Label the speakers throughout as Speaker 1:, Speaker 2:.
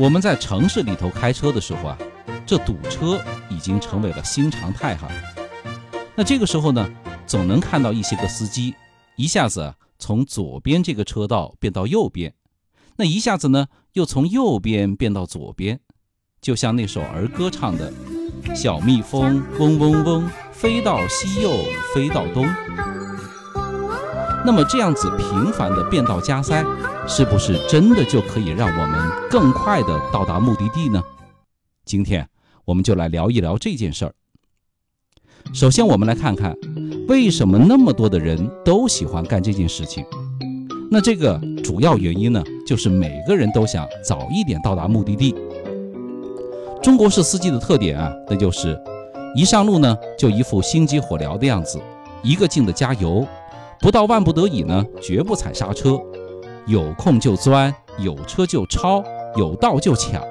Speaker 1: 我们在城市里头开车的时候啊，这堵车已经成为了新常态哈。那这个时候呢，总能看到一些个司机一下子从左边这个车道变到右边，那一下子呢又从右边变到左边，就像那首儿歌唱的：“小蜜蜂嗡嗡嗡，飞到西又飞到东。”那么这样子频繁的变道加塞，是不是真的就可以让我们更快的到达目的地呢？今天我们就来聊一聊这件事儿。首先，我们来看看为什么那么多的人都喜欢干这件事情。那这个主要原因呢，就是每个人都想早一点到达目的地。中国式司机的特点啊，那就是一上路呢就一副心急火燎的样子，一个劲的加油。不到万不得已呢，绝不踩刹车，有空就钻，有车就超，有道就抢。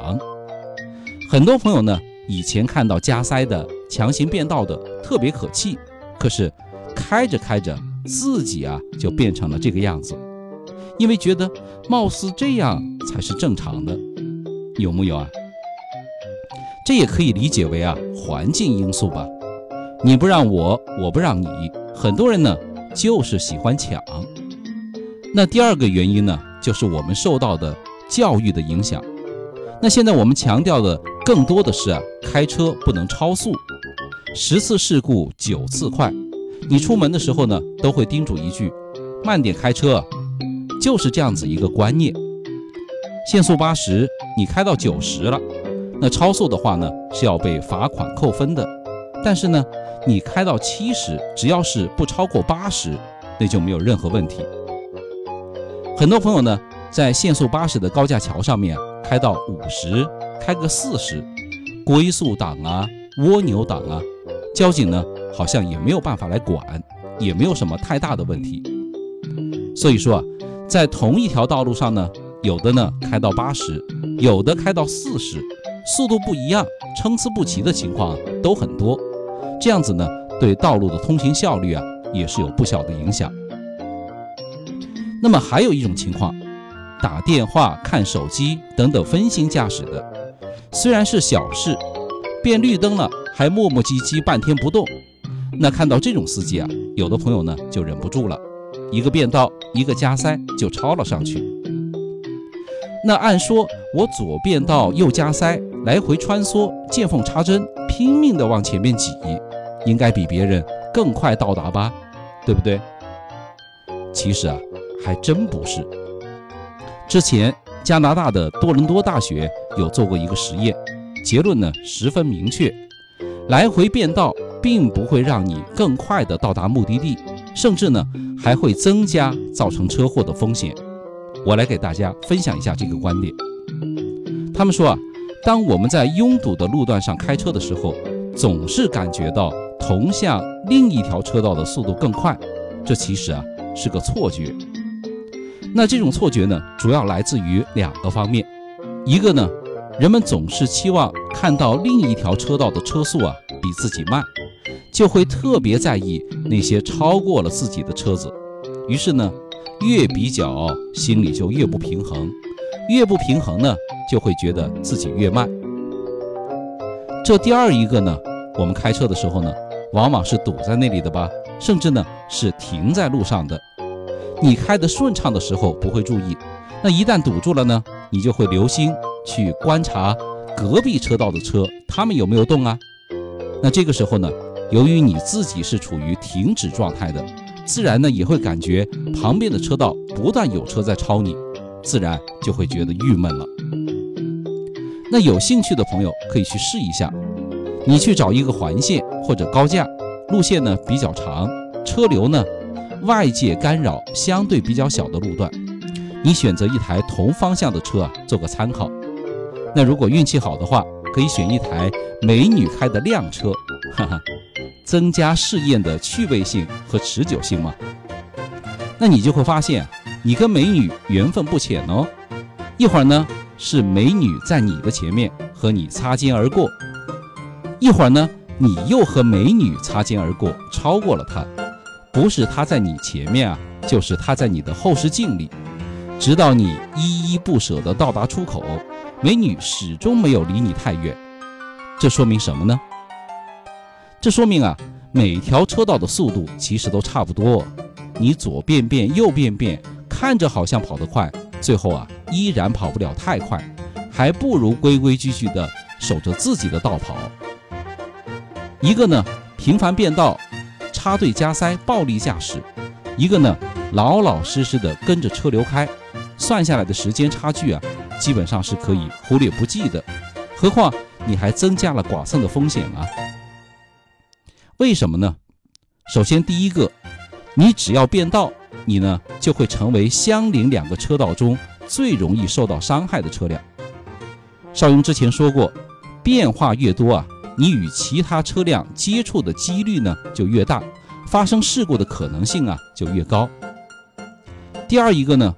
Speaker 1: 很多朋友呢，以前看到加塞的、强行变道的特别可气，可是开着开着，自己啊就变成了这个样子，因为觉得貌似这样才是正常的，有木有啊？这也可以理解为啊环境因素吧，你不让我，我不让你，很多人呢。就是喜欢抢。那第二个原因呢，就是我们受到的教育的影响。那现在我们强调的更多的是啊，开车不能超速，十次事故九次快。你出门的时候呢，都会叮嘱一句，慢点开车，就是这样子一个观念。限速八十，你开到九十了，那超速的话呢，是要被罚款扣分的。但是呢。你开到七十，只要是不超过八十，那就没有任何问题。很多朋友呢，在限速八十的高架桥上面开到五十，开个四十，龟速档啊，蜗牛档啊，交警呢好像也没有办法来管，也没有什么太大的问题。所以说啊，在同一条道路上呢，有的呢开到八十，有的开到四十，速度不一样，参差不齐的情况都很多。这样子呢，对道路的通行效率啊，也是有不小的影响。那么还有一种情况，打电话、看手机等等分心驾驶的，虽然是小事，变绿灯了还磨磨唧唧半天不动，那看到这种司机啊，有的朋友呢就忍不住了，一个变道，一个加塞就超了上去。那按说我左变道，右加塞，来回穿梭，见缝插针，拼命的往前面挤。应该比别人更快到达吧，对不对？其实啊，还真不是。之前加拿大的多伦多大学有做过一个实验，结论呢十分明确：来回变道并不会让你更快的到达目的地，甚至呢还会增加造成车祸的风险。我来给大家分享一下这个观点。他们说啊，当我们在拥堵的路段上开车的时候，总是感觉到。同向另一条车道的速度更快，这其实啊是个错觉。那这种错觉呢，主要来自于两个方面。一个呢，人们总是期望看到另一条车道的车速啊比自己慢，就会特别在意那些超过了自己的车子。于是呢，越比较心里就越不平衡，越不平衡呢，就会觉得自己越慢。这第二一个呢，我们开车的时候呢。往往是堵在那里的吧，甚至呢是停在路上的。你开得顺畅的时候不会注意，那一旦堵住了呢，你就会留心去观察隔壁车道的车，他们有没有动啊？那这个时候呢，由于你自己是处于停止状态的，自然呢也会感觉旁边的车道不断有车在超你，自然就会觉得郁闷了。那有兴趣的朋友可以去试一下。你去找一个环线或者高架，路线呢比较长，车流呢外界干扰相对比较小的路段，你选择一台同方向的车啊做个参考。那如果运气好的话，可以选一台美女开的靓车，哈哈，增加试验的趣味性和持久性嘛。那你就会发现，你跟美女缘分不浅哦。一会儿呢是美女在你的前面和你擦肩而过。一会儿呢，你又和美女擦肩而过，超过了她，不是他在你前面啊，就是他在你的后视镜里，直到你依依不舍地到达出口，美女始终没有离你太远，这说明什么呢？这说明啊，每条车道的速度其实都差不多，你左变变，右变变，看着好像跑得快，最后啊，依然跑不了太快，还不如规规矩矩的守着自己的道跑。一个呢，频繁变道、插队加塞、暴力驾驶；一个呢，老老实实的跟着车流开，算下来的时间差距啊，基本上是可以忽略不计的。何况你还增加了剐蹭的风险啊！为什么呢？首先，第一个，你只要变道，你呢就会成为相邻两个车道中最容易受到伤害的车辆。邵雍之前说过，变化越多啊，你与其他车辆接触的几率呢就越大，发生事故的可能性啊就越高。第二一个呢，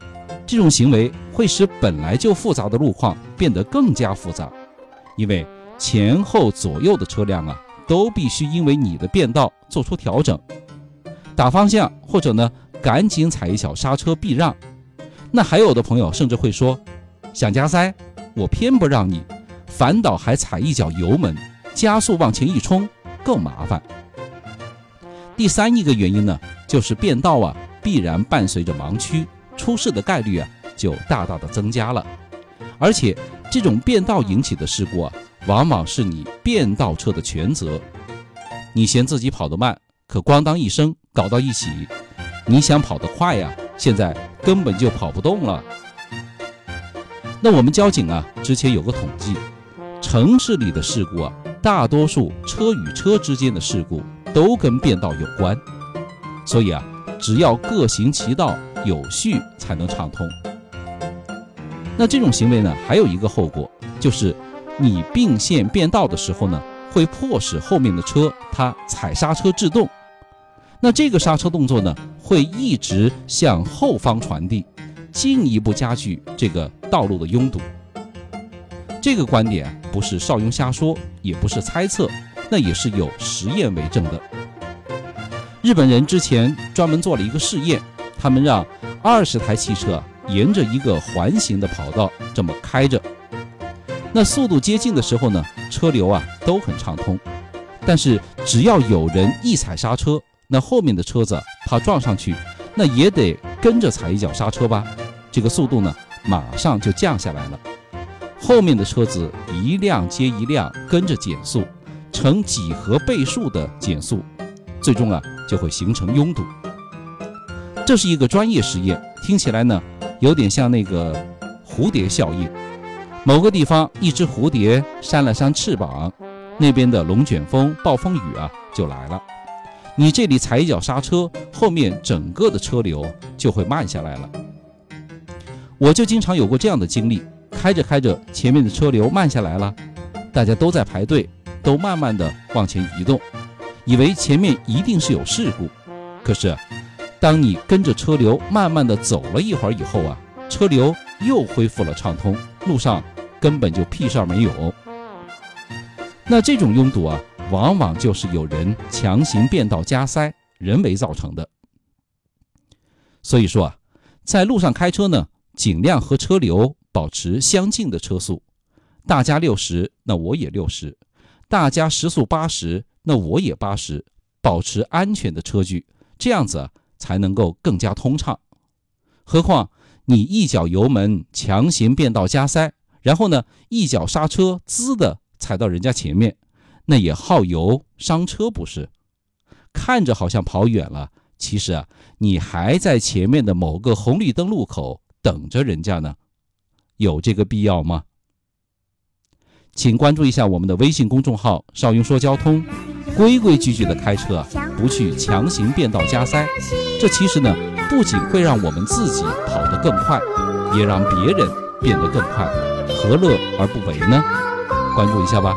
Speaker 1: 这种行为会使本来就复杂的路况变得更加复杂，因为前后左右的车辆啊。都必须因为你的变道做出调整，打方向或者呢赶紧踩一脚刹车避让。那还有的朋友甚至会说，想加塞，我偏不让你，反倒还踩一脚油门，加速往前一冲，更麻烦。第三一个原因呢，就是变道啊必然伴随着盲区，出事的概率啊就大大的增加了。而且这种变道引起的事故啊。往往是你变道车的全责，你嫌自己跑得慢，可咣当一声搞到一起，你想跑得快呀，现在根本就跑不动了。那我们交警啊，之前有个统计，城市里的事故啊，大多数车与车之间的事故都跟变道有关，所以啊，只要各行其道，有序才能畅通。那这种行为呢，还有一个后果就是。你并线变道的时候呢，会迫使后面的车它踩刹车制动，那这个刹车动作呢，会一直向后方传递，进一步加剧这个道路的拥堵。这个观点不是邵雍瞎说，也不是猜测，那也是有实验为证的。日本人之前专门做了一个试验，他们让二十台汽车沿着一个环形的跑道这么开着。那速度接近的时候呢，车流啊都很畅通，但是只要有人一踩刹车，那后面的车子怕撞上去，那也得跟着踩一脚刹车吧，这个速度呢马上就降下来了，后面的车子一辆接一辆跟着减速，呈几何倍数的减速，最终啊就会形成拥堵。这是一个专业实验，听起来呢有点像那个蝴蝶效应。某个地方，一只蝴蝶扇了扇翅膀，那边的龙卷风、暴风雨啊就来了。你这里踩一脚刹车，后面整个的车流就会慢下来了。我就经常有过这样的经历，开着开着，前面的车流慢下来了，大家都在排队，都慢慢的往前移动，以为前面一定是有事故。可是，当你跟着车流慢慢的走了一会儿以后啊，车流又恢复了畅通，路上。根本就屁事儿没有。那这种拥堵啊，往往就是有人强行变道加塞，人为造成的。所以说啊，在路上开车呢，尽量和车流保持相近的车速。大家六十，那我也六十；大家时速八十，那我也八十，保持安全的车距，这样子才能够更加通畅。何况你一脚油门强行变道加塞。然后呢，一脚刹车，滋的踩到人家前面，那也耗油伤车，不是？看着好像跑远了，其实啊，你还在前面的某个红绿灯路口等着人家呢，有这个必要吗？请关注一下我们的微信公众号“少云说交通”，规规矩矩的开车，不去强行变道加塞，这其实呢，不仅会让我们自己跑得更快，也让别人变得更快。何乐而不为呢？关注一下吧。